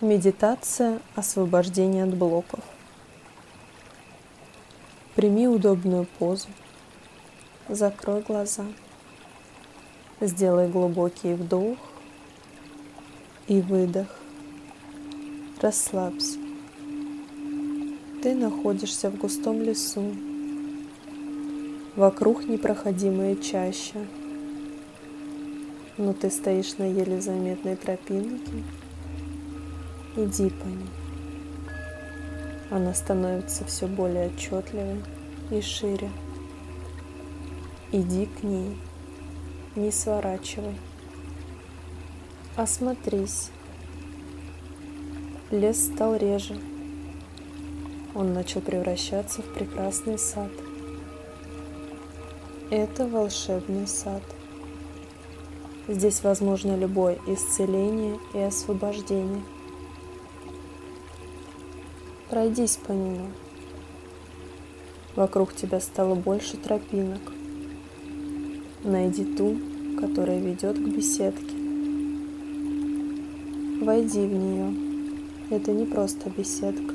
Медитация освобождения от блоков. Прими удобную позу. Закрой глаза. Сделай глубокий вдох и выдох. Расслабься. Ты находишься в густом лесу. Вокруг непроходимая чаща. Но ты стоишь на еле заметной тропинке Иди по ней. Она становится все более отчетливой и шире. Иди к ней, не сворачивай. Осмотрись. Лес стал реже. Он начал превращаться в прекрасный сад. Это волшебный сад. Здесь возможно любое исцеление и освобождение – Пройдись по нему. Вокруг тебя стало больше тропинок. Найди ту, которая ведет к беседке. Войди в нее. Это не просто беседка.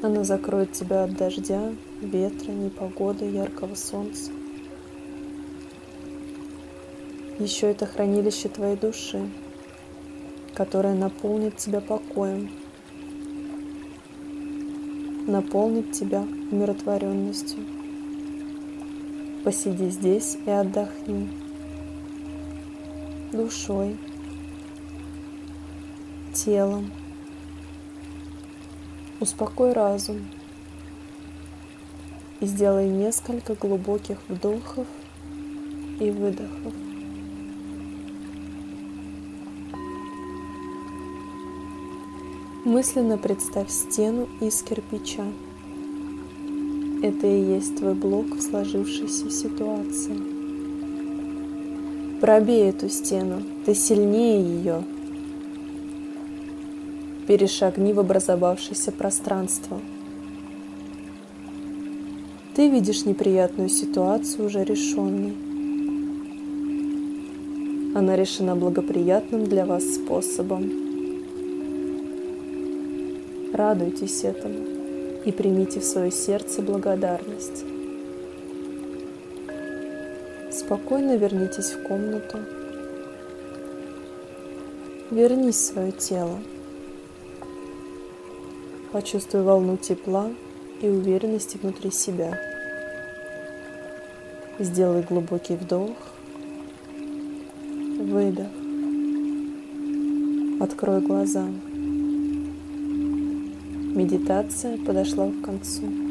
Она закроет тебя от дождя, ветра, непогоды, яркого солнца. Еще это хранилище твоей души, которое наполнит тебя покоем, наполнит тебя умиротворенностью. Посиди здесь и отдохни душой, телом. Успокой разум и сделай несколько глубоких вдохов и выдохов. Мысленно представь стену из кирпича. Это и есть твой блок в сложившейся ситуации. Пробей эту стену, ты сильнее ее. Перешагни в образовавшееся пространство. Ты видишь неприятную ситуацию уже решенной. Она решена благоприятным для вас способом. Радуйтесь этому и примите в свое сердце благодарность. Спокойно вернитесь в комнату. Вернись в свое тело. Почувствуй волну тепла и уверенности внутри себя. Сделай глубокий вдох, выдох. Открой глаза. Медитация подошла к концу.